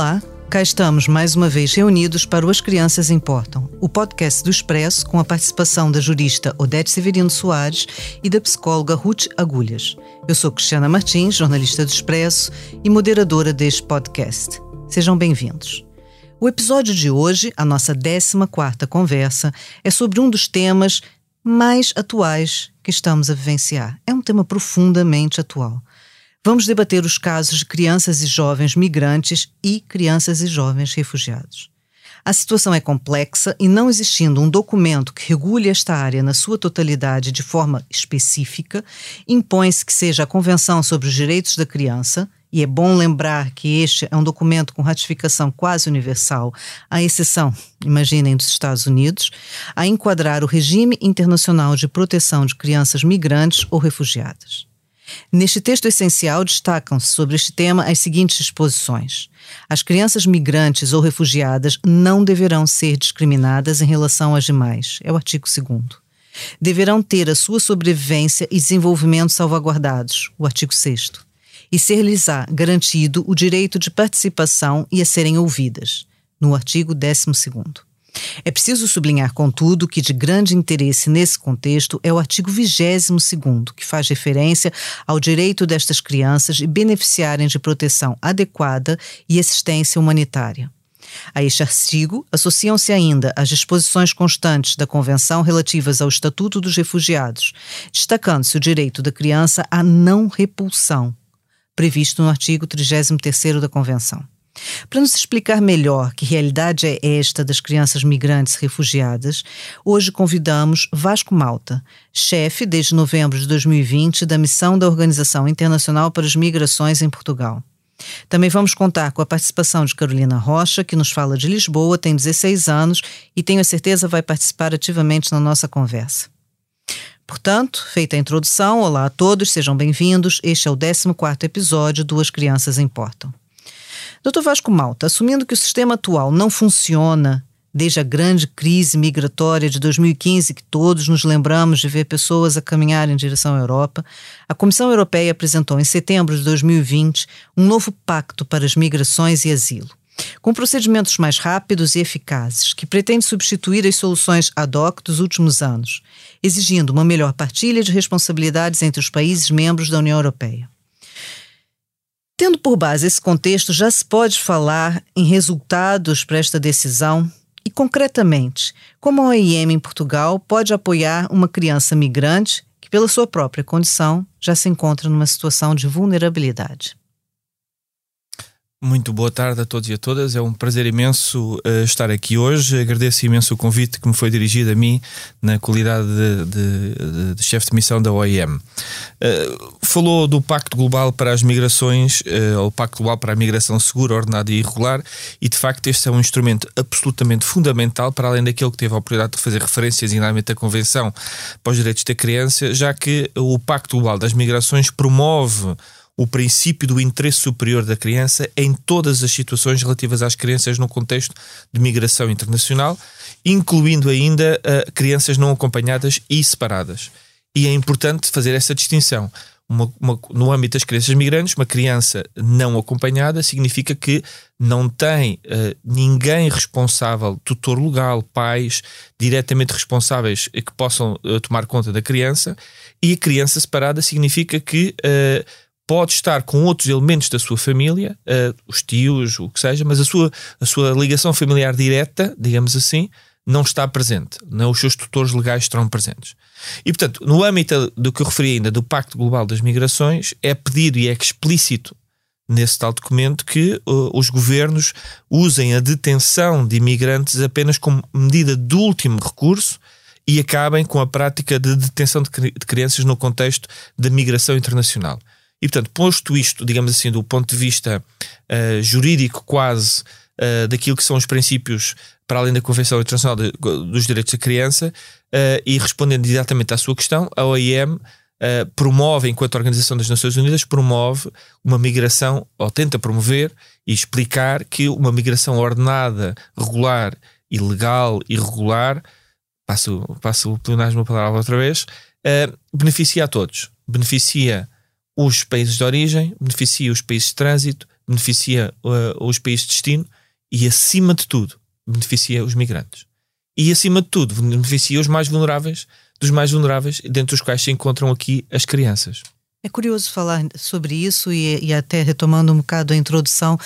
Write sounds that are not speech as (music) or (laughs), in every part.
Olá, cá estamos mais uma vez reunidos para o As Crianças Importam, o podcast do Expresso com a participação da jurista Odete Severino Soares e da psicóloga Ruth Agulhas. Eu sou Cristiana Martins, jornalista do Expresso e moderadora deste podcast. Sejam bem-vindos. O episódio de hoje, a nossa 14ª conversa, é sobre um dos temas mais atuais que estamos a vivenciar. É um tema profundamente atual. Vamos debater os casos de crianças e jovens migrantes e crianças e jovens refugiados. A situação é complexa e, não existindo um documento que regule esta área na sua totalidade de forma específica, impõe-se que seja a Convenção sobre os Direitos da Criança, e é bom lembrar que este é um documento com ratificação quase universal, à exceção, imaginem, dos Estados Unidos, a enquadrar o regime internacional de proteção de crianças migrantes ou refugiadas. Neste texto essencial destacam-se sobre este tema as seguintes disposições. As crianças migrantes ou refugiadas não deverão ser discriminadas em relação às demais. É o artigo 2 Deverão ter a sua sobrevivência e desenvolvimento salvaguardados. O artigo 6 E ser-lhes garantido o direito de participação e a serem ouvidas. No artigo 12 é preciso sublinhar, contudo, que de grande interesse nesse contexto é o artigo 22, que faz referência ao direito destas crianças de beneficiarem de proteção adequada e assistência humanitária. A este artigo associam-se ainda as disposições constantes da Convenção relativas ao Estatuto dos Refugiados, destacando-se o direito da criança à não repulsão, previsto no artigo 33 da Convenção. Para nos explicar melhor que realidade é esta das crianças migrantes refugiadas, hoje convidamos Vasco Malta, chefe desde novembro de 2020 da missão da Organização Internacional para as Migrações em Portugal. Também vamos contar com a participação de Carolina Rocha, que nos fala de Lisboa, tem 16 anos e tenho a certeza vai participar ativamente na nossa conversa. Portanto, feita a introdução, olá a todos, sejam bem-vindos. Este é o 14º episódio do As Crianças Importam. Doutor Vasco Malta, assumindo que o sistema atual não funciona desde a grande crise migratória de 2015, que todos nos lembramos de ver pessoas a caminhar em direção à Europa, a Comissão Europeia apresentou em setembro de 2020 um novo pacto para as migrações e asilo. Com procedimentos mais rápidos e eficazes, que pretende substituir as soluções ad hoc dos últimos anos, exigindo uma melhor partilha de responsabilidades entre os países membros da União Europeia. Tendo por base esse contexto, já se pode falar em resultados para esta decisão e, concretamente, como a OIM em Portugal pode apoiar uma criança migrante que, pela sua própria condição, já se encontra numa situação de vulnerabilidade. Muito boa tarde a todos e a todas. É um prazer imenso uh, estar aqui hoje. Agradeço imenso o convite que me foi dirigido a mim na qualidade de, de, de chefe de missão da OIM. Uh, eh, falou do Pacto Global para as Migrações, uh, ou Pacto Global para a Migração Segura, Ordenada e Irregular, e de facto este é um instrumento absolutamente fundamental, para além daquele que teve a oportunidade de fazer referências, designadamente a Convenção para os Direitos da Criança, já que o Pacto Global das Migrações promove o princípio do interesse superior da criança em todas as situações relativas às crianças no contexto de migração internacional, incluindo ainda uh, crianças não acompanhadas e separadas. E é importante fazer essa distinção. Uma, uma, no âmbito das crianças migrantes, uma criança não acompanhada significa que não tem uh, ninguém responsável, tutor legal, pais diretamente responsáveis que possam uh, tomar conta da criança, e a criança separada significa que uh, pode estar com outros elementos da sua família, uh, os tios, o que seja, mas a sua, a sua ligação familiar direta, digamos assim, não está presente. Não, os seus tutores legais estarão presentes. E, portanto, no âmbito do que eu referi ainda do Pacto Global das Migrações, é pedido e é explícito nesse tal documento que uh, os governos usem a detenção de imigrantes apenas como medida de último recurso e acabem com a prática de detenção de, de crianças no contexto da migração internacional. E, portanto, posto isto, digamos assim, do ponto de vista uh, jurídico quase uh, daquilo que são os princípios para além da Convenção Internacional de, dos Direitos da Criança, uh, e respondendo diretamente à sua questão, a OIM promove, enquanto Organização das Nações Unidas, promove uma migração, ou tenta promover e explicar que uma migração ordenada, regular e legal e regular, passo, passo o pleonasmo a palavra outra vez, beneficia a todos. Beneficia os países de origem, beneficia os países de trânsito, beneficia uh, os países de destino e, acima de tudo, beneficia os migrantes. E, acima de tudo, beneficia os mais vulneráveis, dos mais vulneráveis, dentre os quais se encontram aqui as crianças. É curioso falar sobre isso e, e até retomando um bocado a introdução,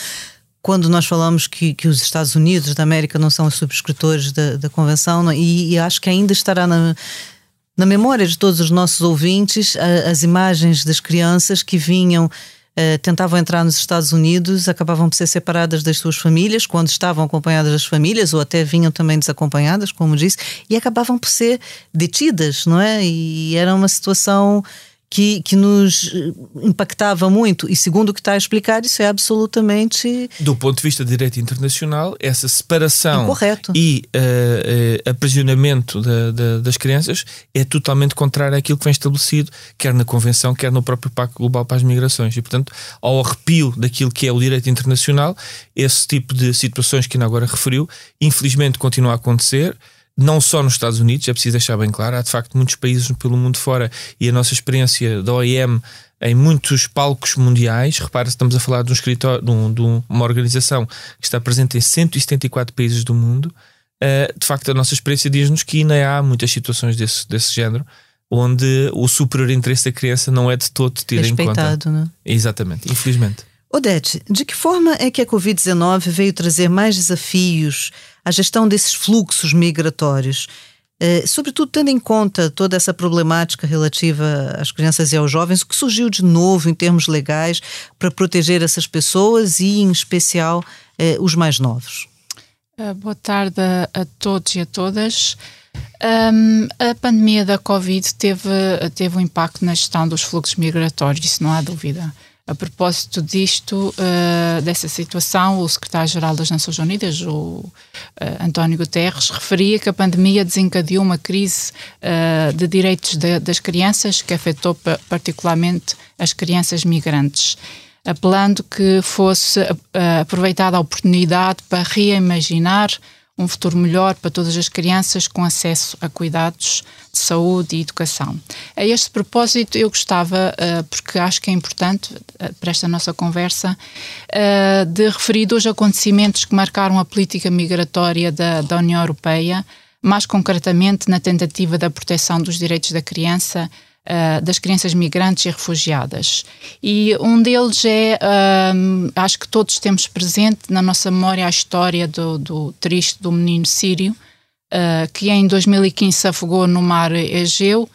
quando nós falamos que, que, os Estados Unidos da América não são os subscritores da, da Convenção, é? e, e, acho que ainda estará na, na memória de todos os nossos ouvintes a, as imagens das crianças que vinham Uh, tentavam entrar nos Estados Unidos, acabavam por ser separadas das suas famílias, quando estavam acompanhadas das famílias, ou até vinham também desacompanhadas, como disse, e acabavam por ser detidas, não é? E era uma situação que, que nos eh, impactava muito. E segundo o que está a explicar, isso é absolutamente. Do ponto de vista de direito internacional, essa separação Incorreto. e uh, uh, aprisionamento da, da, das crianças é totalmente contrário àquilo que vem estabelecido, quer na Convenção, quer no próprio Pacto Global para as Migrações. E, portanto, ao arrepio daquilo que é o direito internacional, esse tipo de situações que ainda agora referiu, infelizmente continua a acontecer não só nos Estados Unidos, é preciso deixar bem claro, há de facto muitos países pelo mundo fora e a nossa experiência da OIM em muitos palcos mundiais, repara, estamos a falar de um escritório, de, um, de uma organização que está presente em 174 países do mundo. Uh, de facto, a nossa experiência diz-nos que ainda há muitas situações desse, desse género onde o superior interesse da criança não é de todo tido em conta. Né? Exatamente, infelizmente. Odete, de que forma é que a Covid-19 veio trazer mais desafios à gestão desses fluxos migratórios? Eh, sobretudo tendo em conta toda essa problemática relativa às crianças e aos jovens, o que surgiu de novo em termos legais para proteger essas pessoas e, em especial, eh, os mais novos? Uh, boa tarde a, todos e a todas. Um, a pandemia da Covid teve, teve um impacto na gestão dos fluxos migratórios, isso não há dúvida. A propósito disto, uh, dessa situação, o secretário-geral das Nações Unidas, o uh, António Guterres, referia que a pandemia desencadeou uma crise uh, de direitos de, das crianças que afetou particularmente as crianças migrantes, apelando que fosse aproveitada a oportunidade para reimaginar um futuro melhor para todas as crianças com acesso a cuidados de saúde e educação. A este propósito, eu gostava, uh, porque acho que é importante uh, para esta nossa conversa, uh, de referir dois acontecimentos que marcaram a política migratória da, da União Europeia, mais concretamente na tentativa da proteção dos direitos da criança uh, das crianças migrantes e refugiadas. E um deles é, uh, acho que todos temos presente na nossa memória a história do, do triste do menino sírio, uh, que em 2015 se afogou no mar Egeu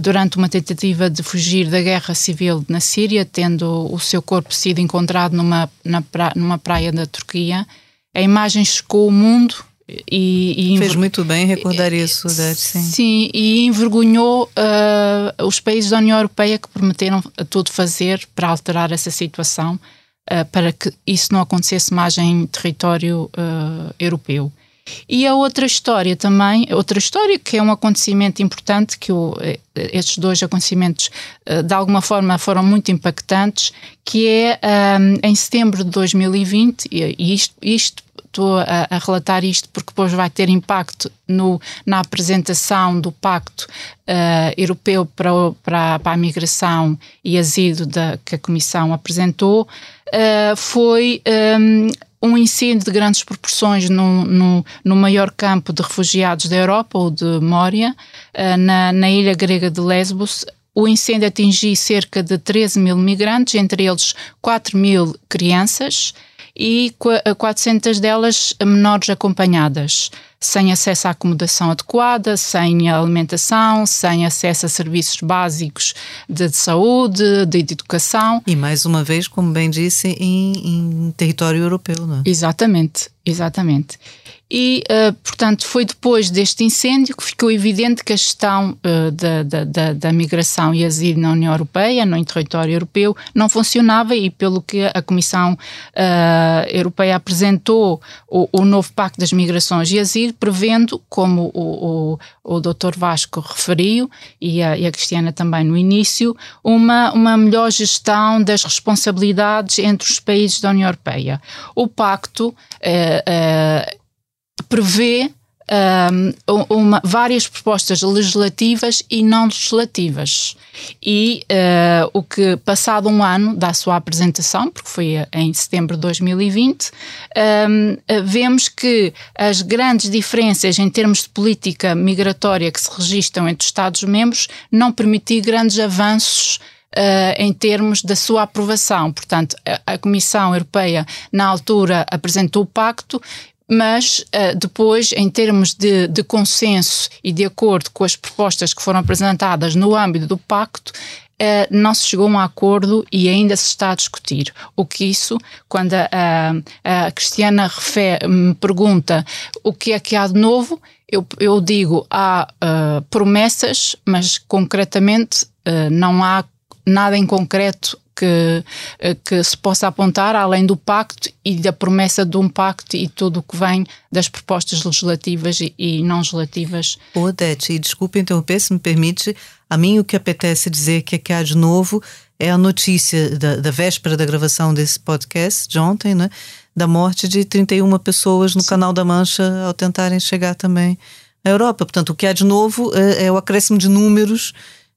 durante uma tentativa de fugir da guerra civil na Síria, tendo o seu corpo sido encontrado numa, pra, numa praia da Turquia. A imagem chocou o mundo e, e Fez muito bem recordar isso, Dete, sim. Sim, e envergonhou uh, os países da União Europeia que prometeram tudo fazer para alterar essa situação, uh, para que isso não acontecesse mais em território uh, europeu. E a outra história também, outra história que é um acontecimento importante, que o, estes dois acontecimentos de alguma forma foram muito impactantes, que é um, em setembro de 2020, e isto, isto estou a, a, relatar isto porque depois vai ter impacto no, na apresentação do Pacto uh, Europeu para, para, para, a Migração e Asilo da, que a Comissão apresentou, uh, foi um, um incêndio de grandes proporções no, no, no, maior campo de refugiados da Europa, o de Mória, uh, na, na ilha grega de Lesbos, o incêndio atingiu cerca de 13 mil migrantes, entre eles 4 mil crianças, e 400 delas menores acompanhadas, sem acesso à acomodação adequada, sem alimentação, sem acesso a serviços básicos de saúde, de educação. E mais uma vez, como bem disse, em, em território europeu, não é? Exatamente, exatamente. E, uh, portanto, foi depois deste incêndio que ficou evidente que a gestão uh, da, da, da, migração e asilo na União Europeia, no território europeu, não funcionava e, pelo que a Comissão uh, Europeia apresentou o, o, novo Pacto das Migrações e Asilo, prevendo, como o, o, o Dr. Vasco referiu e a, e a Cristiana também no início, uma, uma melhor gestão das responsabilidades entre os países da União Europeia. O Pacto prevê um, uma, várias propostas legislativas e não legislativas. E uh, o que, passado um ano da sua apresentação, porque foi em setembro de 2020, um, vemos que as grandes diferenças em termos de política migratória que se registram entre os Estados-membros não permitiram grandes avanços Uh, em termos da sua aprovação. Portanto, a, a, Comissão Europeia, na altura, apresentou o pacto mas uh, depois, em termos de, de, consenso e de acordo com as propostas que foram apresentadas no âmbito do pacto, uh, não se chegou a um acordo e ainda se está a discutir. O que isso, quando a, a, Cristiana me pergunta o que é que há de novo, eu, eu digo há uh, promessas, mas concretamente não há nada em concreto que, eh, que se possa apontar, além do pacto e da promessa de um pacto e tudo o que vem das propostas legislativas e, e não legislativas. Odete, e desculpe interromper, se me permite, a mim o que apetece dizer que, é que há de novo é a notícia da, da véspera da gravação desse podcast, de ontem, né, da morte de 31 pessoas no Sim. Canal da Mancha ao tentarem chegar também à Europa. Portanto, o que há de novo é, é o acréscimo de números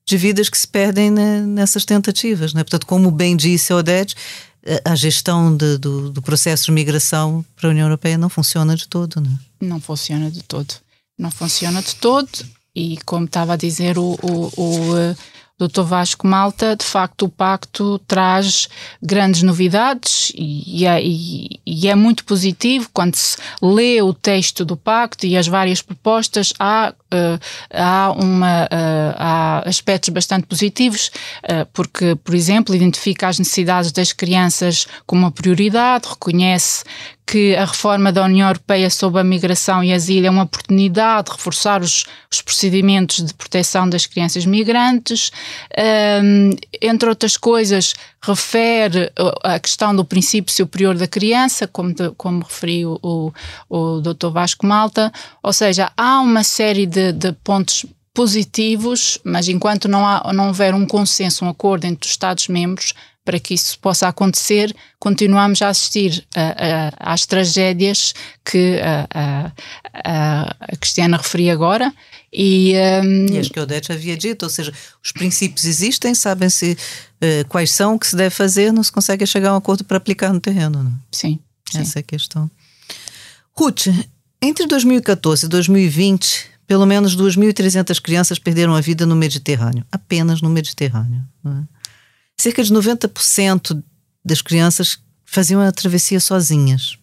de vidas que se perdem né, nessas tentativas. Né? Portanto, como bem disse Odete, a gestão de, do, do, processo de migração para a União Europeia não funciona de todo. Né? Não funciona de todo. Não funciona de todo. E como estava a dizer o, o, o Dr. Vasco Malta, de facto o pacto traz grandes novidades e é, e, e é, muito positivo quando se lê o texto do pacto e as várias propostas, há, há, uma, uh, há aspectos bastante positivos, uh, porque, por exemplo, identifica as necessidades das crianças como uma prioridade, reconhece que a reforma da União Europeia sobre a migração e asilo é uma oportunidade de reforçar os, os procedimentos de proteção das crianças migrantes. Um, entre outras coisas, refere a questão do princípio superior da criança, como, de, como referiu o, o Dr. Vasco Malta. Ou seja, há uma série de, de pontos positivos, mas enquanto não, há, não houver um consenso, um acordo entre os Estados-membros, para que isso possa acontecer, continuamos a assistir às tragédias que a, a, Cristiana referia agora. E, um, e as que Odete havia dito, ou seja, os princípios existem, sabem-se uh, quais são, o que se deve fazer, não se consegue chegar a um acordo para aplicar no terreno. Não? É? Sim, sim. Essa é a questão. Ruth, entre 2014 e 2020, pelo menos 2.300 crianças perderam a vida no Mediterrâneo, apenas no Mediterrâneo. É? cerca de 90% das crianças faziam a travessia sozinhas.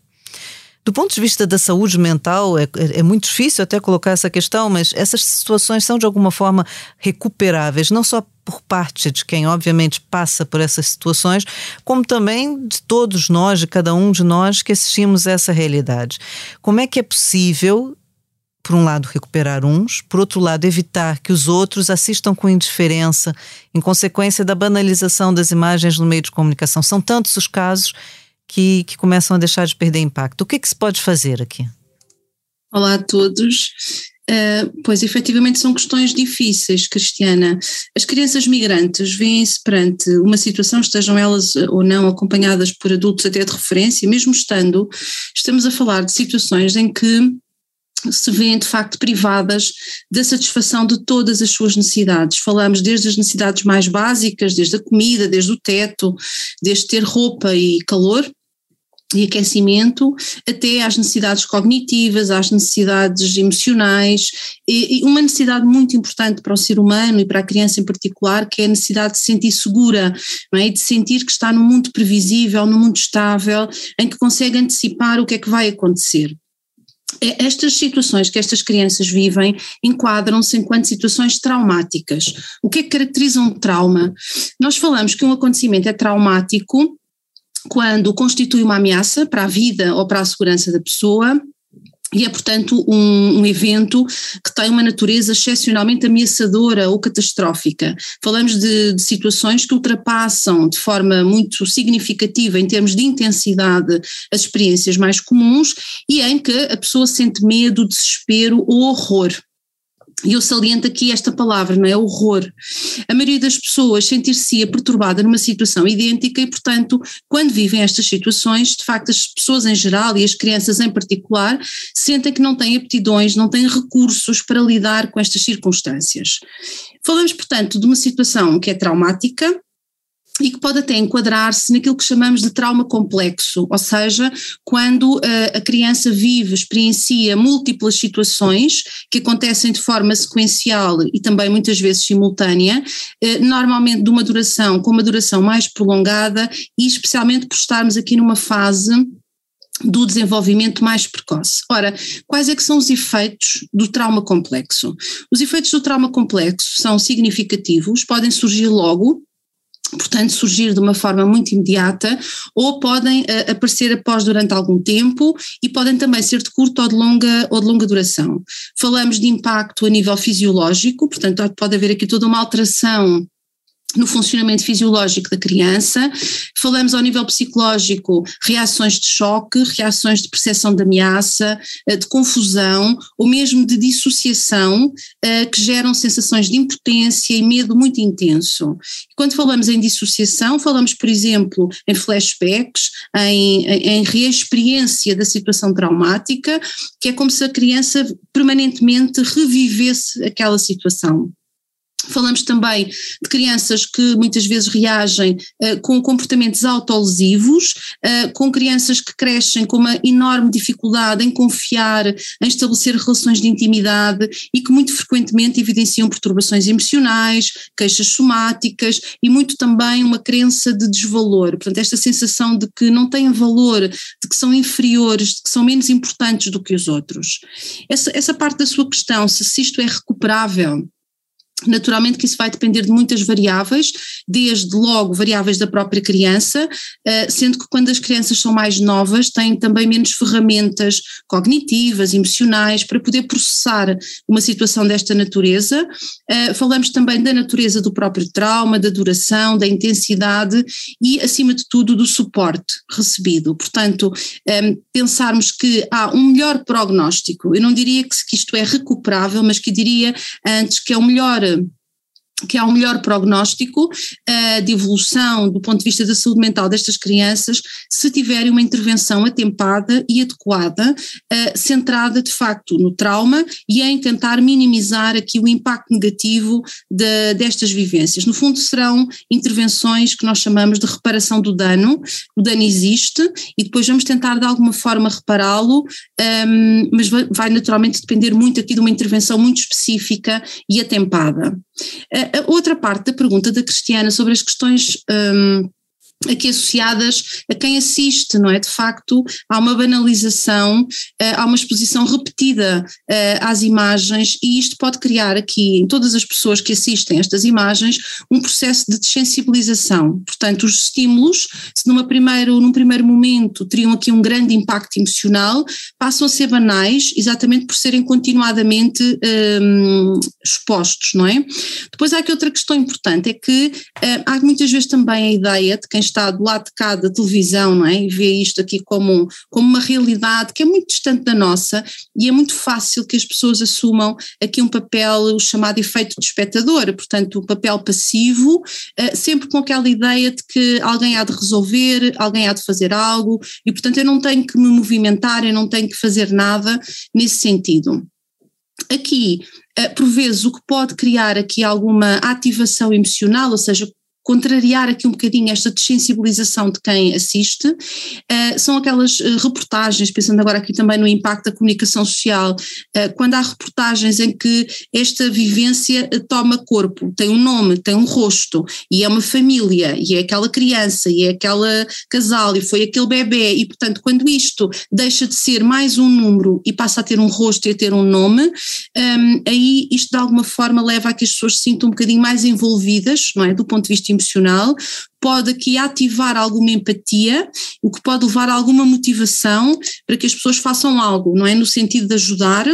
Do ponto de vista da saúde mental, é, é, muito difícil até colocar essa questão, mas essas situações são de alguma forma recuperáveis, não só por parte de quem, obviamente, passa por essas situações, como também de todos nós, de cada um de nós que assistimos a essa realidade. Como é que é possível por um lado, recuperar uns, por outro lado, evitar que os outros assistam com indiferença, em consequência da banalização das imagens no meio de comunicação. São tantos os casos que, que começam a deixar de perder impacto. O que, é que se pode fazer aqui? Olá a todos. Uh, pois efetivamente são questões difíceis, Cristiana. As crianças migrantes vêm-se perante uma situação, estejam elas ou não acompanhadas por adultos até de referência, mesmo estando, estamos a falar de situações em que se veem de facto privadas da satisfação de todas as suas necessidades. Falamos desde as necessidades mais básicas, desde a comida, desde o teto, desde ter roupa e calor e aquecimento, até às necessidades cognitivas, às necessidades emocionais, e, uma necessidade muito importante para o ser humano e para a criança em particular, que é a necessidade de se sentir segura, não é? de sentir que está num mundo previsível, num mundo estável, em que consegue antecipar o que é que vai acontecer. É, estas situações que estas crianças vivem enquadram-se enquanto situações traumáticas. O que é que caracteriza um trauma? Nós falamos que um acontecimento é traumático quando constitui uma ameaça para a vida ou para a segurança da pessoa, e é, portanto, um, um, evento que tem uma natureza excepcionalmente ameaçadora ou catastrófica. Falamos de, de, situações que ultrapassam de forma muito significativa, em termos de intensidade, as experiências mais comuns e em que a pessoa sente medo, desespero ou horror. E eu saliento aqui esta palavra, não é? Horror. A maioria das pessoas sentir-se perturbada numa situação idêntica e, portanto, quando vivem estas situações, de facto, as pessoas em geral e as crianças em particular sentem que não têm aptidões, não têm recursos para lidar com estas circunstâncias. Falamos, portanto, de uma situação que é traumática, e que pode até enquadrar-se naquilo que chamamos de trauma complexo, ou seja, quando uh, a criança vive, experiencia múltiplas situações que acontecem de forma sequencial e também muitas vezes simultânea, uh, normalmente de uma duração com uma duração mais prolongada e especialmente por estarmos aqui numa fase do desenvolvimento mais precoce. Ora, quais é que são os efeitos do trauma complexo? Os efeitos do trauma complexo são significativos, podem surgir logo, portanto, surgir de uma forma muito imediata, ou podem uh, aparecer após durante algum tempo e podem também ser de curta ou de longa, ou de longa duração. Falamos de impacto a nível fisiológico, portanto, pode haver aqui toda uma alteração no funcionamento fisiológico da criança, falamos ao nível psicológico, reações de choque, reações de percepção de ameaça, eh, de confusão, ou mesmo de dissociação, eh, que geram sensações de impotência e medo muito intenso. Quando falamos em dissociação, falamos, por exemplo, em flashbacks, em, em reexperiência da situação traumática, que é como se a criança permanentemente revivesse aquela situação. Falamos também de crianças que muitas vezes reagem uh, com comportamentos autolesivos, uh, com crianças que crescem com uma enorme dificuldade em confiar, em estabelecer relações de intimidade e que muito frequentemente evidenciam perturbações emocionais, queixas somáticas e muito também uma crença de desvalor. Portanto, esta sensação de que não têm valor, de que são inferiores, de que são menos importantes do que os outros. Essa, essa parte da sua questão, se, isto é recuperável, Naturalmente que isso vai depender de muitas variáveis, desde logo variáveis da própria criança, eh, sendo que quando as crianças são mais novas têm também menos ferramentas cognitivas, emocionais, para poder processar uma situação desta natureza. Eh, falamos também da natureza do próprio trauma, da duração, da intensidade e, acima de tudo, do suporte recebido. Portanto, eh, pensarmos que há um melhor prognóstico, eu não diria que isto é recuperável, mas que diria antes que é o melhor to que há um melhor prognóstico uh, de evolução do ponto de vista da saúde mental destas crianças se tiverem uma intervenção atempada e adequada, uh, centrada de facto no trauma e em tentar minimizar aqui o impacto negativo de, destas vivências. No fundo serão intervenções que nós chamamos de reparação do dano, o dano existe e depois vamos tentar de alguma forma repará-lo, um, ehm, mas vai, vai naturalmente depender muito aqui de uma intervenção muito específica e atempada. A outra parte da pergunta da Cristiana sobre as questões um, aqui associadas a quem assiste, não é? De facto, há uma banalização, eh, há uma exposição repetida eh, às imagens e isto pode criar aqui em todas as pessoas que assistem estas imagens um processo de desensibilização. Portanto, os estímulos, se numa primeiro, num primeiro momento teriam aqui um grande impacto emocional, passam a ser banais exatamente por serem continuadamente um, expostos, não é? Depois há aqui outra questão importante, é que uh, há muitas vezes também a ideia de quem está do lado de cá da televisão, não é? E vê isto aqui como, como uma realidade que é muito distante da nossa e é muito fácil que as pessoas assumam aqui um papel, o chamado efeito de espectador, portanto, um papel passivo, uh, sempre com aquela ideia de que alguém há de resolver, alguém há de fazer algo e, portanto, eu não tenho que me movimentar, eu não tenho que fazer nada nesse sentido. Aqui, uh, por vezes, o que pode criar aqui alguma ativação emocional, ou seja, contrariar aqui um bocadinho esta desensibilização de quem assiste, uh, são aquelas uh, reportagens, pensando agora aqui também no impacto da comunicação social, uh, quando há reportagens em que esta vivência toma corpo, tem um nome, tem um rosto, e é uma família, e é aquela criança, e é aquela casal, e foi aquele bebê, e portanto quando isto deixa de ser mais um número e passa a ter um rosto e a ter um nome, um, ehm, aí isto de alguma forma leva a que as pessoas se sintam um bocadinho mais envolvidas, não é, do ponto de vista emocional, pode aqui ativar alguma empatia, o que pode levar a alguma motivação para que as pessoas façam algo, não é? No sentido de ajudar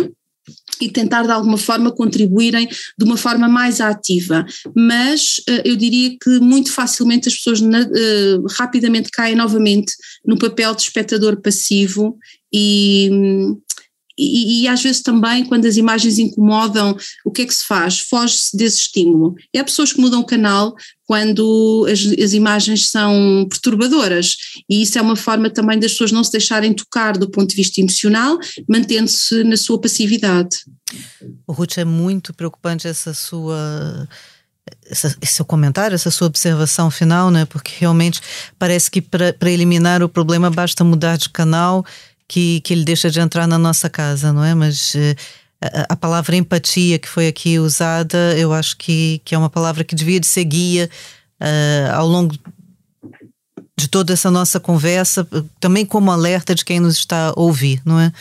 e tentar de alguma forma contribuírem de uma forma mais ativa. Mas uh, eu diria que muito facilmente as pessoas na, uh, rapidamente caem novamente no papel de espectador passivo e, e, e, às vezes também, quando as imagens incomodam, o que é que se faz? Foge-se desse estímulo. E há pessoas que mudam o canal quando as, as, imagens são perturbadoras, e isso é uma forma também das pessoas não se deixarem tocar do ponto de vista emocional, mantendo-se na sua passividade. Ruth, é muito preocupante essa sua esse seu comentário, essa sua observação final, né? Porque realmente parece que para eliminar o problema basta mudar de canal que, que ele deixa de entrar na nossa casa, não é? Mas uh, a, a, palavra empatia que foi aqui usada, eu acho que, que é uma palavra que devia de ser guia uh, ao longo de toda essa nossa conversa, também como alerta de quem nos está a ouvir, não é?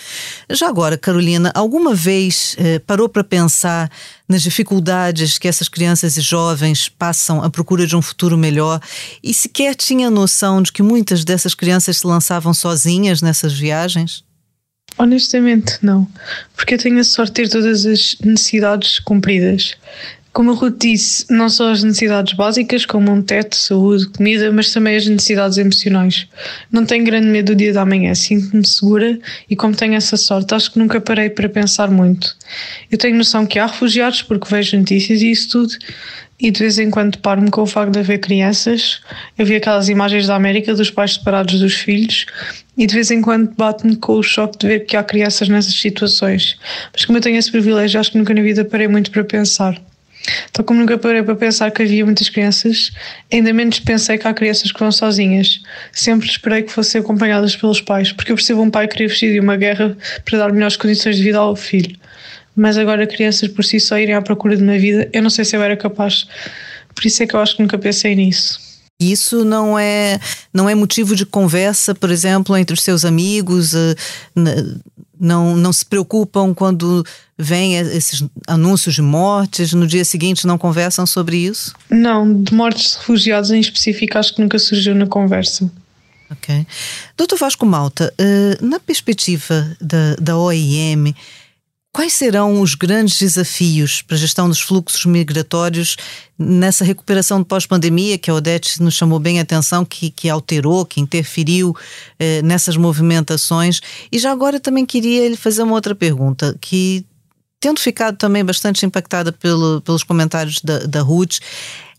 Já agora, Carolina, alguma vez eh, parou para pensar nas dificuldades que essas crianças e jovens passam à procura de um futuro melhor e sequer tinha noção de que muitas dessas crianças se lançavam sozinhas nessas viagens? Honestamente, não. Porque eu tenho a sorte de ter todas as necessidades cumpridas. Como a Ruth disse, não só as necessidades básicas, como um teto, saúde, comida, mas também as necessidades emocionais. Não tenho grande medo do dia da manhã, sinto-me segura e, como tenho essa sorte, acho que nunca parei para pensar muito. Eu tenho noção que há refugiados, porque vejo notícias e isso tudo, e de vez em quando paro-me com o facto de haver crianças. Eu vi aquelas imagens da América dos pais separados dos filhos e de vez em quando bate-me com o choque de ver que há crianças nessas situações. Mas como eu tenho esse privilégio, acho que nunca na vida parei muito para pensar. Então, como nunca parei para pensar que havia muitas crianças, ainda menos pensei que há crianças que vão sozinhas. Sempre esperei que fossem acompanhadas pelos pais, porque eu percebo um pai querer fugir de uma guerra para dar melhores condições de vida ao filho. Mas agora, crianças por si só irem à procura de uma vida, eu não sei se eu era capaz. Por isso é que eu acho que nunca pensei nisso. Isso não é, não é motivo de conversa, por exemplo, entre os seus amigos? Eh, não, não se preocupam quando vêm esses anúncios de mortes, no dia seguinte não conversam sobre isso? Não, de mortes de refugiados em específico acho que nunca surgiu na conversa. Ok. Doutor Vasco Malta, eh, na perspectiva da, da OIM, Quais serão os grandes desafios para a gestão dos fluxos migratórios nessa recuperação de pós-pandemia, que a Odete nos chamou bem a atenção, que, que alterou, que interferiu eh, nessas movimentações? E já agora também queria lhe fazer uma outra pergunta, que tendo ficado também bastante impactada pelo, pelos comentários da, da Ruth,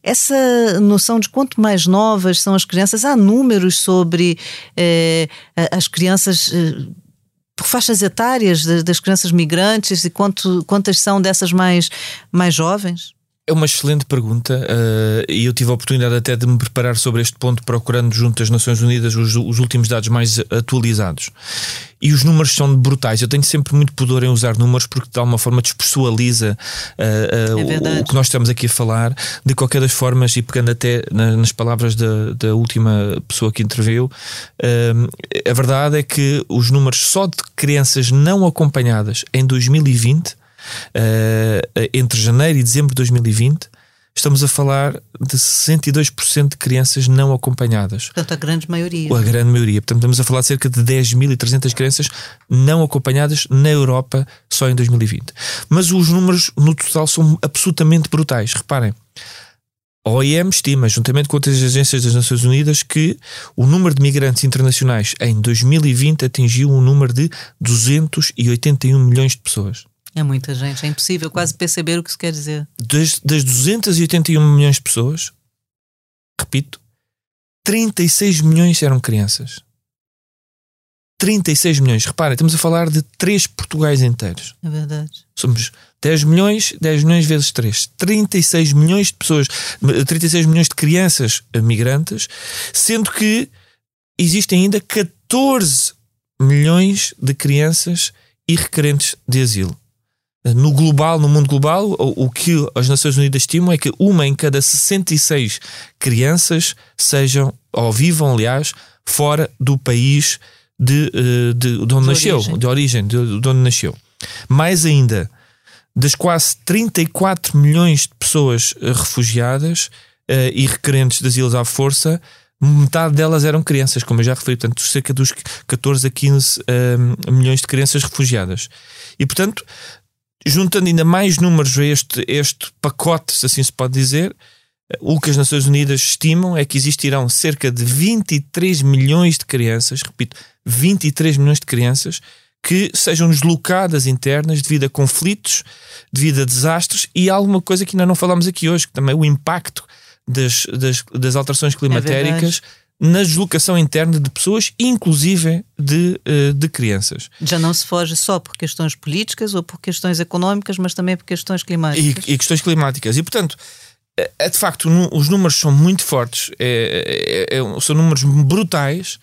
essa noção de quanto mais novas são as crianças, há números sobre eh, as crianças eh, faixas etárias das crianças migrantes e quanto, quantas são dessas mais, mais jovens? É uma excelente pergunta uh, e eu tive a oportunidade até de me preparar sobre este ponto, procurando junto às Nações Unidas os, os, últimos dados mais atualizados. E os números são brutais. Eu tenho sempre muito pudor em usar números porque de alguma forma despessoaliza uh, uh, é o, que nós estamos aqui a falar. De qualquer das formas, e pegando até na, nas palavras da, da, última pessoa que interveio, a verdade é que os números só de crianças não acompanhadas em 2020 uh, entre janeiro e dezembro de 2020, estamos a falar de 62% de crianças não acompanhadas. Portanto, a grande maioria. A grande maioria. Portanto, estamos a falar de cerca de 10.300 crianças não acompanhadas na Europa só em 2020. Mas os números no total são absolutamente brutais. Reparem. A OIM estima, juntamente com outras agências das Nações Unidas, que o número de migrantes internacionais em 2020 atingiu um número de 281 milhões de pessoas. É muita gente, é impossível quase perceber o que isso quer dizer. Das, das 281 milhões de pessoas, repito, 36 milhões eram crianças. 36 milhões. Reparem, estamos a falar de 3 Portugais inteiros. É verdade. Somos 10 milhões, 10 milhões vezes 3. 36 milhões de pessoas, 36 milhões de crianças migrantes, sendo que existem ainda 14 milhões de crianças e requerentes de asilo no global, no mundo global, o, que as Nações Unidas estimam é que uma em cada 66 crianças sejam, ou vivam, aliás, fora do país de, eh, de, de onde de nasceu, origem. de origem, de, de onde nasceu. Mais ainda, das quase 34 milhões de pessoas eh, refugiadas uh, e requerentes de asilo à força, metade delas eram crianças, como eu já referi, portanto, cerca dos 14 a 15 uh, milhões de crianças refugiadas. E, portanto, juntando ainda mais números a este, este pacote, se assim se pode dizer, o que as Nações Unidas estimam é que existirão cerca de 23 milhões de crianças, repito, 23 milhões de crianças que sejam deslocadas internas devido a conflitos, devido a desastres e alguma coisa que ainda não falamos aqui hoje, que também é o impacto das, das, das alterações climatéricas é na deslocação interna de pessoas, inclusive de, eh, de crianças. Já não se foge só por questões políticas ou por questões económicas, mas também por questões climáticas. E, e questões climáticas. E, portanto, é, de facto, os números são muito fortes, é, é, é são números brutais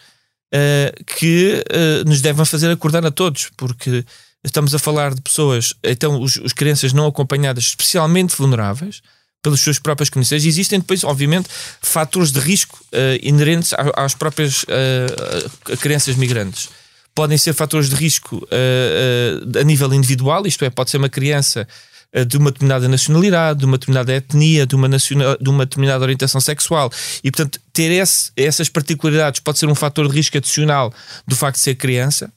que nos devem fazer acordar a todos, porque estamos a falar de pessoas, então, os, os crianças não acompanhadas, especialmente vulneráveis, pelas suas próprias condições. Existem depois, obviamente, fatores de risco uh, inerentes às próprias uh, crianças migrantes. Podem ser fatores de risco uh, a nível individual, isto é, pode ser uma criança de uma determinada nacionalidade, de uma determinada etnia, de uma, nacional, de uma determinada orientação sexual. E, portanto, ter esse, essas particularidades pode ser um fator de risco adicional do facto de ser criança.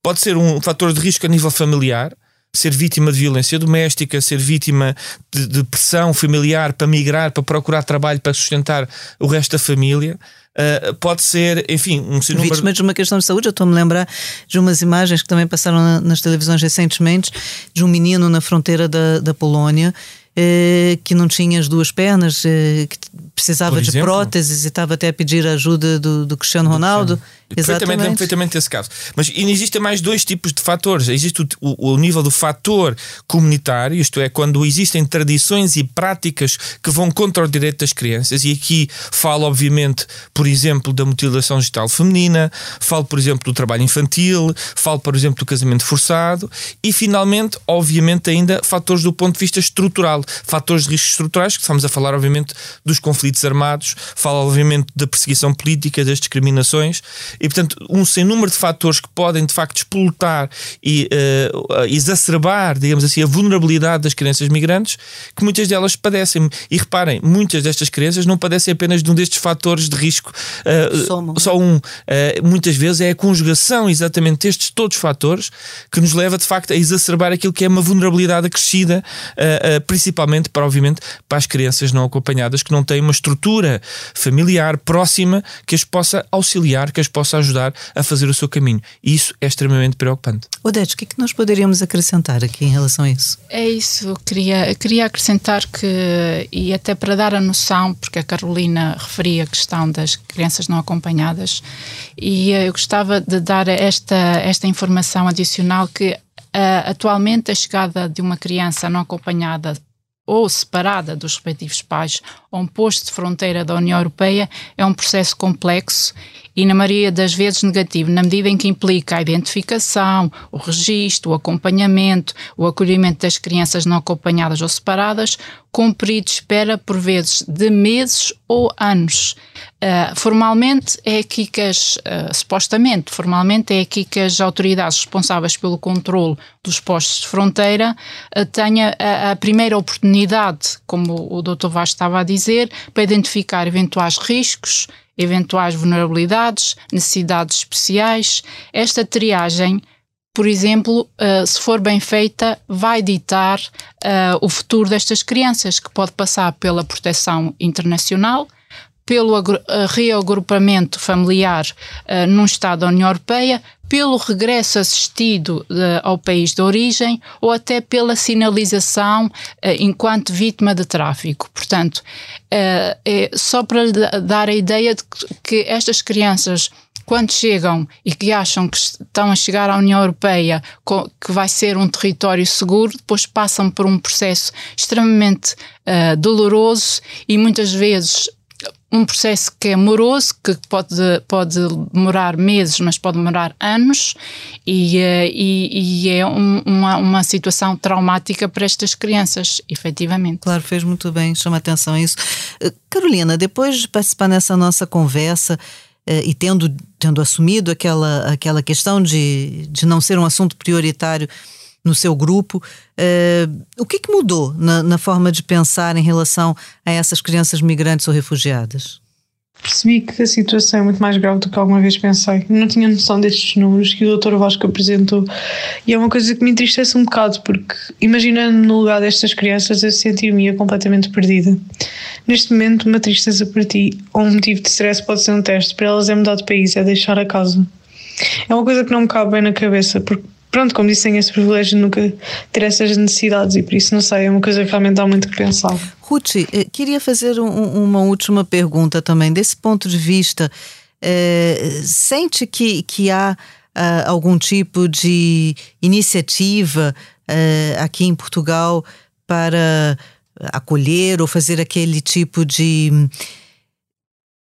Pode ser um fator de risco a nível familiar ser vítima de violência doméstica, ser vítima de, de pressão familiar para migrar, para procurar trabalho, para sustentar o resto da família. Uh, pode ser, enfim, um sinônimo. Vítima de uma questão de saúde. Eu estou-me a lembrar de umas imagens que também passaram nas televisões recentemente de um menino na fronteira da, da Polónia eh, que não tinha as duas pernas, eh, que precisava de próteses e estava até a pedir ajuda do, do Cristiano Ronaldo. Perfeitamente, perfeitamente esse caso. Mas existem mais dois tipos de fatores. Existe o, o, o, nível do fator comunitário, isto é, quando existem tradições e práticas que vão contra o direito das crianças, e aqui falo, obviamente, por exemplo, da mutilação genital feminina, falo, por exemplo, do trabalho infantil, falo, por exemplo, do casamento forçado, e finalmente, obviamente, ainda fatores do ponto de vista estrutural, fatores de riscos estruturais, que estamos a falar, obviamente, dos conflitos armados, falo, obviamente, da perseguição política, das discriminações e, portanto, um sem número de fatores que podem, de facto, explotar e uh, exacerbar, digamos assim, a vulnerabilidade das crianças migrantes, que muitas delas padecem. E reparem, muitas destas crianças não padecem apenas de um destes fatores de risco, uh, só um. Uh, muitas vezes é a conjugação exatamente destes todos os fatores que nos leva, de facto, a exacerbar aquilo que é uma vulnerabilidade acrescida, principalmente para, obviamente, para as crianças não acompanhadas que não têm uma estrutura familiar próxima que as possa auxiliar, que as possa possa ajudar a fazer o seu caminho. E isso é extremamente preocupante. Odete, o que é que nós poderíamos acrescentar aqui em relação a isso? É isso, queria, queria acrescentar que, e até para dar a noção, porque a Carolina referia a questão das crianças não acompanhadas, e eu gostava de dar esta, esta informação adicional que uh, atualmente a chegada de uma criança não acompanhada ou separada dos respectivos pais a um posto de fronteira da União Europeia é um processo complexo e, na maioria das vezes, negativo, na medida em que implica a identificação, o registro, o acompanhamento, o acolhimento das crianças não acompanhadas ou separadas, um de espera, por vezes, de meses ou anos. Uh, formalmente é aqui que as, uh, supostamente, formalmente é aqui que as autoridades responsáveis pelo controle dos postos de fronteira uh, tenham a, a, primeira oportunidade, como o Dr. Vaz estava a dizer, para identificar eventuais riscos, eventuais vulnerabilidades, necessidades especiais. Esta triagem, por exemplo, uh, se for bem feita, vai ditar uh, o futuro destas crianças, que pode passar pela proteção internacional, pelo eh, reagrupamento familiar num Estado da União Europeia, pelo regresso assistido uh, ao país de origem ou até pela sinalização uh, enquanto vítima de tráfico. Portanto, é só para dar a ideia de que estas crianças quando chegam e que acham que estão a chegar à União Europeia, que vai ser um território seguro, depois passam por um processo extremamente doloroso e muitas vezes um processo que é moroso, que pode, pode demorar meses, mas pode demorar anos, e, eh, e, e é um, uma, uma situação traumática para estas crianças, efetivamente. Claro, fez muito bem, chama atenção a isso. Eh, Carolina, depois de participar nessa nossa conversa, eh, e tendo, tendo assumido aquela, aquela questão de, de não ser um assunto prioritário no seu grupo. Uh, o que, que mudou na, na, forma de pensar em relação a essas crianças migrantes ou refugiadas? Percebi que a situação é muito mais grave do que alguma vez pensei. Não tinha noção destes números que o Dr. Vasco apresentou. E é uma coisa que me entristece um bocado, porque imaginando no lugar destas crianças, eu sentir-me completamente perdida. Neste momento, uma tristeza para ti ou um motivo de stress pode ser um teste. Para elas é mudar de país, é deixar a casa. É uma coisa que não me cabe bem na cabeça, porque pronto, como disse, tenho esse privilégio de nunca ter essas necessidades e por isso não sei, é uma coisa que realmente dá muito que pensar. Ruth, eh, queria fazer um, uma última pergunta também. Desse ponto de vista, é, sente que, que há uh, algum tipo de iniciativa uh, aqui em Portugal para acolher ou fazer aquele tipo de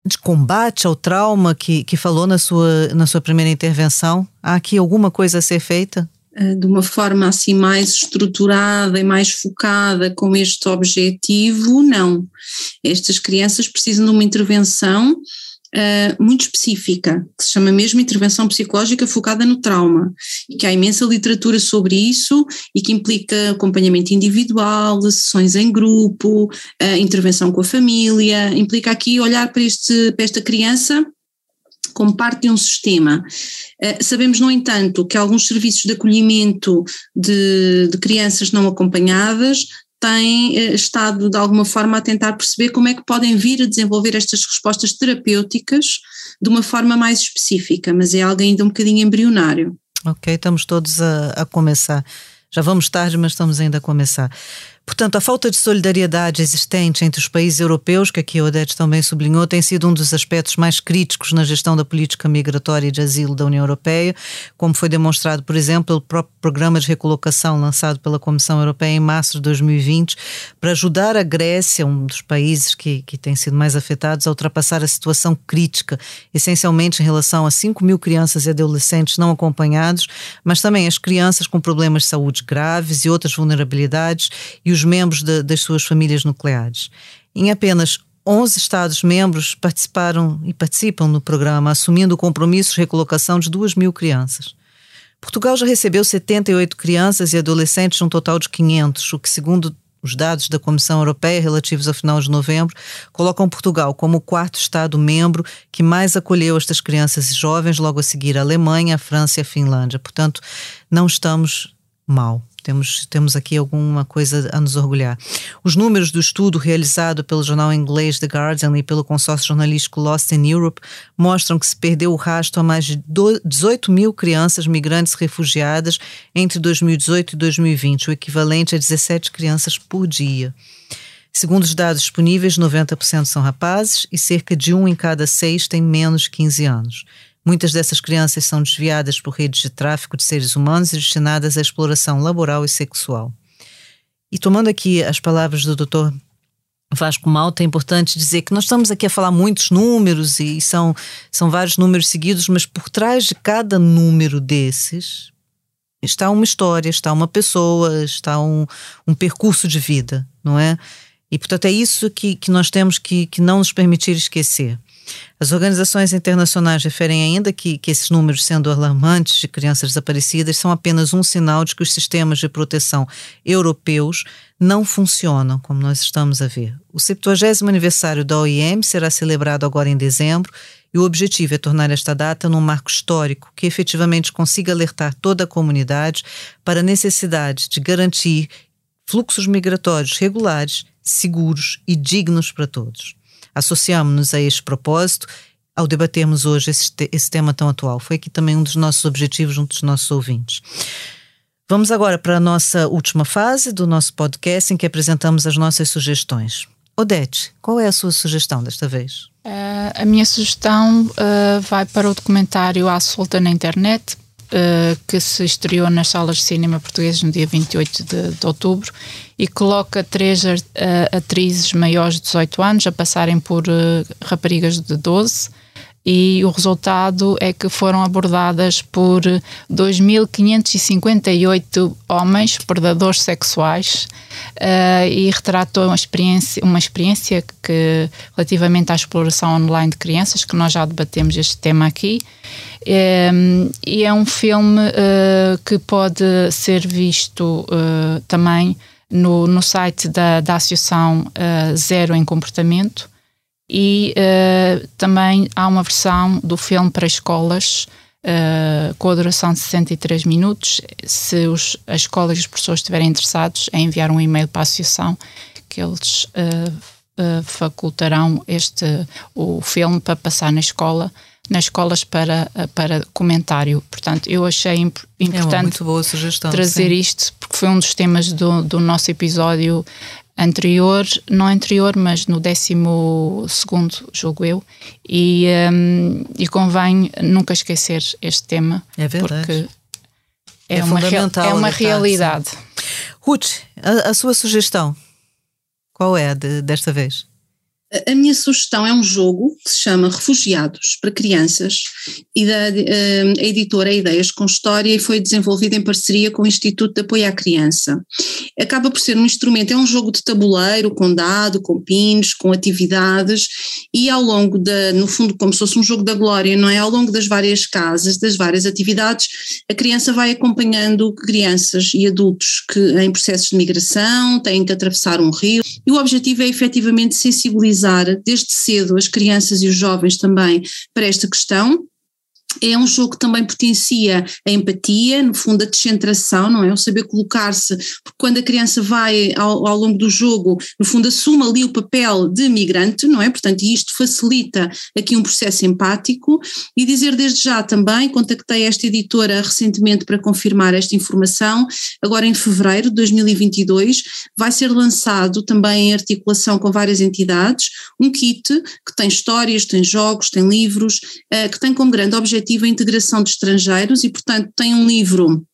de combate ao trauma que, que falou na sua, na sua primeira intervenção? Há aqui alguma coisa a ser feita? Eh, de uma forma assim mais estruturada e mais focada com este objetivo, não. Estas crianças precisam de uma intervenção uh, muito específica, que se chama mesmo intervenção psicológica focada no trauma, e que há imensa literatura sobre isso e que implica acompanhamento individual, sessões em grupo, uh, intervenção com a família, implica aqui olhar para, este, para esta criança como parte de um sistema. Uh, sabemos, no entanto, que alguns serviços de acolhimento de, de crianças não acompanhadas têm eh, estado de alguma forma a tentar perceber como é que podem vir a desenvolver estas respostas terapêuticas de uma forma mais específica, mas é algo ainda um bocadinho embrionário. Ok, estamos todos a, a começar. Já vamos tarde, mas estamos ainda a começar. Portanto, a falta de solidariedade existente entre os países europeus, que aqui a Odete também sublinhou, tem sido um dos aspectos mais críticos na gestão da política migratória e de asilo da União Europeia, como foi demonstrado, por exemplo, pelo próprio programa de recolocação lançado pela Comissão Europeia em março de 2020, para ajudar a Grécia, um dos países que, que tem sido mais afetados, a ultrapassar a situação crítica, essencialmente em relação a 5 mil crianças e adolescentes não acompanhados, mas também as crianças com problemas de saúde graves e outras vulnerabilidades e os membros de, das suas famílias nucleares. Em apenas 11 Estados-membros participaram e participam no programa, assumindo o compromisso de recolocação de 2 mil crianças. Portugal já recebeu 78 crianças e adolescentes, um total de 500, o que, segundo os dados da Comissão Europeia relativos ao final de novembro colocam Portugal como o quarto Estado-membro que mais acolheu estas crianças e jovens, logo a seguir a Alemanha, a França e a Finlândia. Portanto, não estamos mal. Temos, temos aqui alguma coisa a nos orgulhar. Os números do estudo realizado pelo jornal inglês The Guardian e pelo consórcio jornalístico Lost in Europe mostram que se perdeu o rastro a mais de 18 mil crianças migrantes refugiadas entre 2018 e 2020, o equivalente a 17 crianças por dia. Segundo os dados disponíveis, 90% são rapazes e cerca de um em cada seis tem menos de 15 anos. Muitas dessas crianças são desviadas por redes de tráfico de seres humanos e destinadas à exploração laboral e sexual. E tomando aqui as palavras do Dr. Vasco Malta, é importante dizer que nós estamos aqui a falar muitos números e são, são vários números seguidos, mas por trás de cada número desses está uma história, está uma pessoa, está um, um percurso de vida, não é? E portanto é isso que, que nós temos que, que não nos permitir esquecer. As organizações internacionais referem ainda que, que esses números, sendo alarmantes de crianças desaparecidas, são apenas um sinal de que os sistemas de proteção europeus não funcionam, como nós estamos a ver. O 70 aniversário da OIM será celebrado agora em dezembro e o objetivo é tornar esta data num marco histórico que efetivamente consiga alertar toda a comunidade para a necessidade de garantir fluxos migratórios regulares, seguros e dignos para todos. Associamos-nos a este propósito ao debatermos hoje esse, esse tema tão atual. Foi aqui também um dos nossos objetivos junto dos nossos ouvintes. Vamos agora para a nossa última fase do nosso podcast, em que apresentamos as nossas sugestões. Odete, qual é a sua sugestão desta vez? Uh, a minha sugestão uh, vai para o documentário À Solta na Internet, uh, que se estreou nas salas de cinema portuguesas no dia 28 de, de outubro e coloca três uh, atrizes maiores de 18 anos a passarem por uh, raparigas de 12 e o resultado é que foram abordadas por 2.558 homens predadores sexuais uh, e retratou uma experiência, uma experiência que relativamente à exploração online de crianças, que nós já debatemos este tema aqui, um, e é um filme uh, que pode ser visto uh, também no, no site da, da Associação Zero em Comportamento e também há uma versão do filme para escolas com a duração de 63 minutos. Se os, as escolas e os professores estiverem interessados, é enviar um e-mail para a Associação que eles uh, facultarão este o filme para passar na escola nas escolas para, para comentário. Portanto, eu achei imp importante é sugestão, trazer sim. isto, porque foi um dos temas do, do nosso episódio anterior, não anterior, mas no décimo segundo, julgo eu, e, um, e convém nunca esquecer este tema. É verdade. Porque é, é uma, fundamental é uma realidade. Ruth, a, a, sua sugestão, qual é de, desta vez? A minha sugestão é um jogo que se chama Refugiados para Crianças e da, a editora Ideias com História e foi desenvolvido em parceria com o Instituto de Apoio à Criança. Acaba por ser um instrumento, é um jogo de tabuleiro, com dado, com pins, com atividades e ao longo da, no fundo como se fosse um jogo da glória, não é? Ao longo das várias casas, das várias atividades, a criança vai acompanhando crianças e adultos que em processos de migração têm que atravessar um rio e o objetivo é efetivamente sensibilizar desde cedo as crianças e os jovens também para esta questão é um jogo que também potencia a empatia, no fundo a descentração, não é? O saber colocar-se, porque quando a criança vai ao, ao, longo do jogo, no fundo assume ali o papel de migrante, não é? Portanto, isto facilita aqui um processo empático e dizer desde já também, contactei esta editora recentemente para confirmar esta informação, agora em fevereiro de 2022 vai ser lançado também em articulação com várias entidades, um kit que tem histórias, tem jogos, tem livros, uh, que tem como grande objetivo objetivo a integração de estrangeiros e, portanto, tem um livro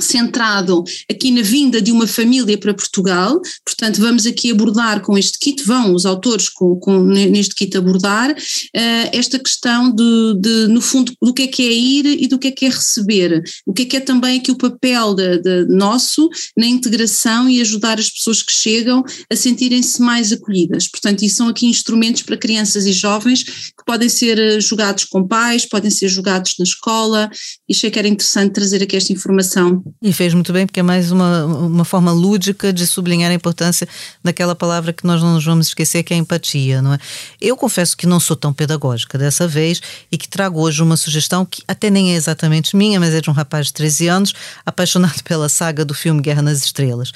centrado aqui na vinda de uma família para Portugal, portanto vamos aqui abordar com este kit, vão os autores com, com neste kit abordar uh, esta questão de, de, no fundo, do que é que é ir e do que é que é receber, o que é que é também aqui o papel de, de nosso na integração e ajudar as pessoas que chegam a sentirem-se mais acolhidas, portanto e são aqui instrumentos para crianças e jovens que podem ser eh, jogados com pais, podem ser jogados na escola, e achei que era interessante trazer aqui esta informação. E fez muito bem, porque é mais uma, uma forma lúdica de sublinhar a importância daquela palavra que nós não nos vamos esquecer, que é a empatia, não é? Eu confesso que não sou tão pedagógica dessa vez e que trago hoje uma sugestão que até nem é exatamente minha, mas é de um rapaz de 13 anos, apaixonado pela saga do filme Guerra nas Estrelas.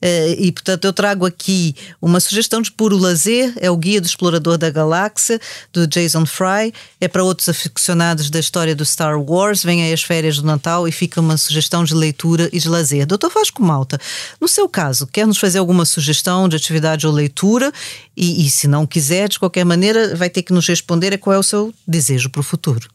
Eh, e, portanto, eu trago aqui uma sugestão de puro lazer, é o Guia do Explorador da Galáxia, do Jason Fry, é para outros aficionados da história do Star Wars, vem aí as férias do Natal e fica uma sugestão de leitura leitura e de lazer. Doutor Vasco Malta, no seu caso, quer nos fazer alguma sugestão de atividade ou leitura? E, e se não quiser, de qualquer maneira, vai ter que nos responder qual é o seu desejo para o futuro.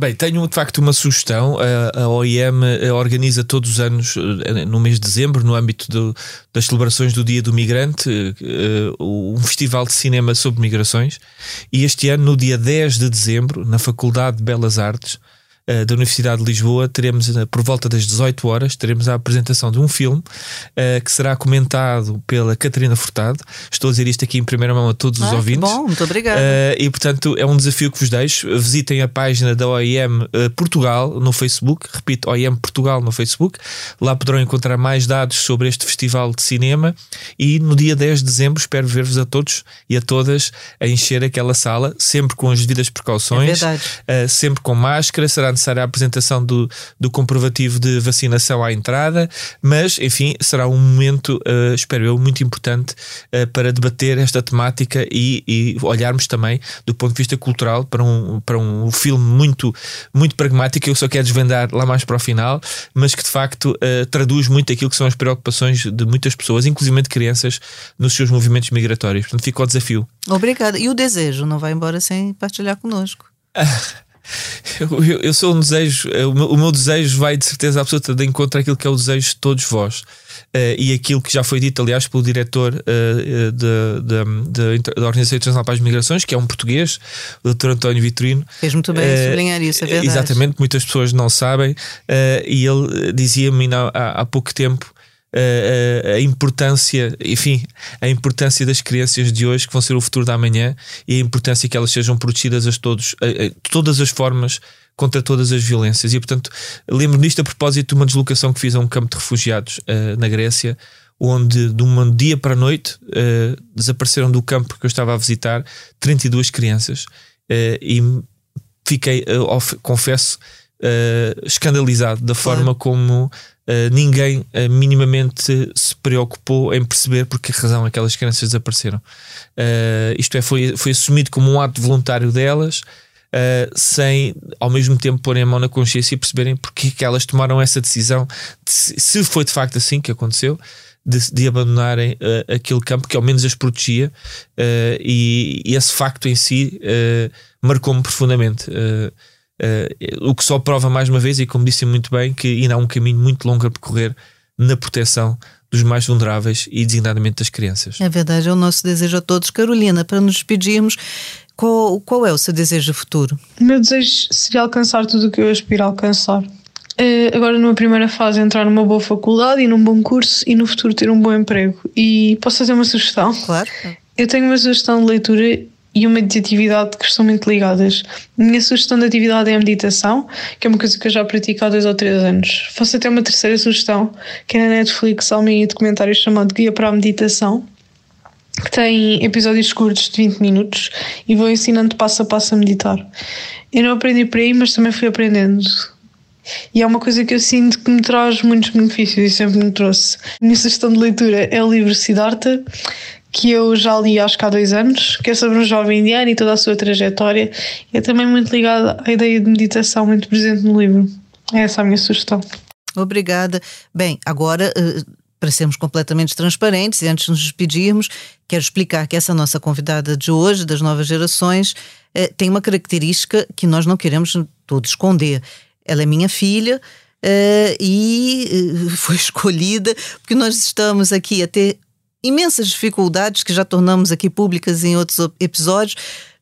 Bem, tenho de facto uma sugestão. A, OIM eh, organiza todos os anos, eh, no mês de dezembro, no âmbito do, das celebrações do Dia do Migrante, eh, um festival de cinema sobre migrações. E este ano, no dia 10 de dezembro, na Faculdade de Belas Artes, uh, da Universidade de Lisboa, teremos uh, por volta das 18 horas, teremos a apresentação de um filme uh, que será comentado pela Catarina Furtado. Estou a dizer isto aqui em primeira mão a todos ah, os ouvintes. Bom, muito obrigado. e portanto é um desafio que vos deixo. Visitem a página da OIM Portugal no Facebook, repito, OIM Portugal no Facebook. Lá poderão encontrar mais dados sobre este festival de cinema e no dia 10 de dezembro espero ver-vos a todos e a todas a encher aquela sala, sempre com as devidas precauções, é sempre com máscara, será necessária a apresentação do, do comprovativo de vacinação à entrada, mas, enfim, será um momento, uh, espero eu, muito importante uh, para debater esta temática e, e, olharmos também do ponto de vista cultural para um, para um filme muito, muito pragmático. Eu só quero desvendar lá mais para o final, mas que de facto uh, traduz muito aquilo que são as preocupações de muitas pessoas, inclusive de crianças, nos seus movimentos migratórios. Portanto, fica o desafio. Obrigada. E o desejo não vai embora sem partilhar connosco. (laughs) Eu, eu, sou um desejo, o meu, o meu, desejo vai de certeza absoluta de encontro àquilo que é o desejo de todos vós. Uh, e aquilo que já foi dito, aliás, pelo diretor uh, da Organização Internacional para as Migrações, que é um português, o Dr. António Vitorino. Fez muito bem uh, sublinhar isso, é verdade. Exatamente, muitas pessoas não sabem. e ele dizia-me há, há pouco tempo a, a, importância, enfim, a importância das crianças de hoje que vão ser o futuro da amanhã e a importância que elas sejam protegidas a todos, a, a todas as formas contra todas as violências. E portanto, lembro nisto a propósito de uma deslocação que fiz a um campo de refugiados uh, na Grécia, onde de um dia para a noite uh, desapareceram do campo que eu estava a visitar 32 crianças uh, e fiquei, confesso, escandalizado da forma como uh, ninguém uh, minimamente se preocupou em perceber por que razão aquelas crianças desapareceram. Uh, isto é, foi, foi assumido como um ato voluntário delas, sem ao mesmo tempo porem a mão na consciência e perceberem porque que elas tomaram essa decisão, de, se foi de facto assim que aconteceu. De, de abandonarem aquele campo que ao menos as protegia, e, e, esse facto em si marcou-me profundamente. Uh, o que só prova mais uma vez, e como disse muito bem, que ainda há um caminho muito longo a percorrer na proteção dos mais vulneráveis e designadamente das crianças. É verdade, é o nosso desejo a todos. Carolina, para nos despedirmos, qual, qual é o seu desejo futuro? O meu desejo seria alcançar tudo o que eu aspiro a alcançar. Uh, agora, numa primeira fase, entrar numa boa faculdade e num bom curso e no futuro ter um bom emprego. E posso fazer uma sugestão? Claro. Eu tenho uma sugestão de leitura e uma de atividade que estão muito ligadas. A minha sugestão de atividade é a meditação, que é uma coisa que eu já pratico há dois ou três anos. Faço até uma terceira sugestão, que é na Netflix, há um mini documentário chamado Guia para a Meditação, que tem episódios curtos de 20 minutos e vou ensinando passo a passo a meditar. Eu não aprendi por aí, mas também fui aprendendo. E é uma coisa que eu sinto que me traz muitos benefícios e sempre me trouxe. A minha sugestão de leitura é o livro Siddhartha, que eu já li acho que há dois anos, que é sobre um jovem indiano e toda a sua trajetória. E é também muito ligado à ideia de meditação, muito presente no livro. É essa a minha sugestão. Obrigada. Bem, agora, eh, para sermos completamente transparentes, e antes de nos despedirmos, quero explicar que essa nossa convidada de hoje, das novas gerações, eh, tem uma característica que nós não queremos todos esconder. Ela é minha filha. Uh, e (laughs) foi escolhida porque nós estamos aqui a ter imensas dificuldades que já tornamos aqui públicas em outros episódios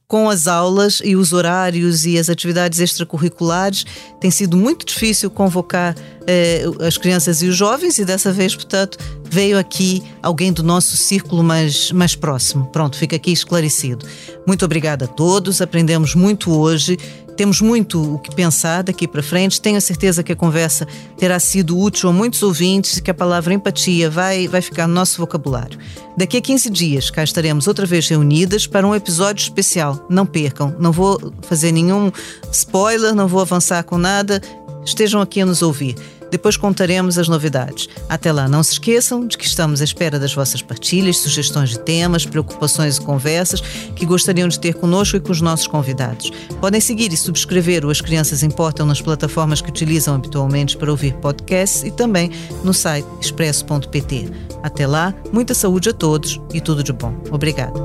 com as aulas e os horários e as atividades extracurriculares. Tem sido muito difícil convocar eh, as crianças e os jovens, e dessa vez, portanto, veio aqui alguém do nosso círculo mais, mais próximo. Pronto, fica aqui esclarecido. Muito obrigada a todos, aprendemos muito hoje. Temos muito o que pensar daqui para frente. Tenho a certeza que a conversa terá sido útil a muitos ouvintes e que a palavra empatia vai, vai ficar no nosso vocabulário. Daqui a 15 dias, cá estaremos outra vez reunidas para um episódio especial. Não percam, não vou fazer nenhum spoiler, não vou avançar com nada. Estejam aqui a nos ouvir. Depois contaremos as novidades. Até lá, não se esqueçam de que estamos à espera das vossas partilhas, sugestões de temas, preocupações e conversas que gostariam de ter conosco e com os nossos convidados. Podem seguir e subscrever o As Crianças Importam nas plataformas que utilizam habitualmente para ouvir podcasts e também no site expresso.pt. Até lá, muita saúde a todos e tudo de bom. Obrigada.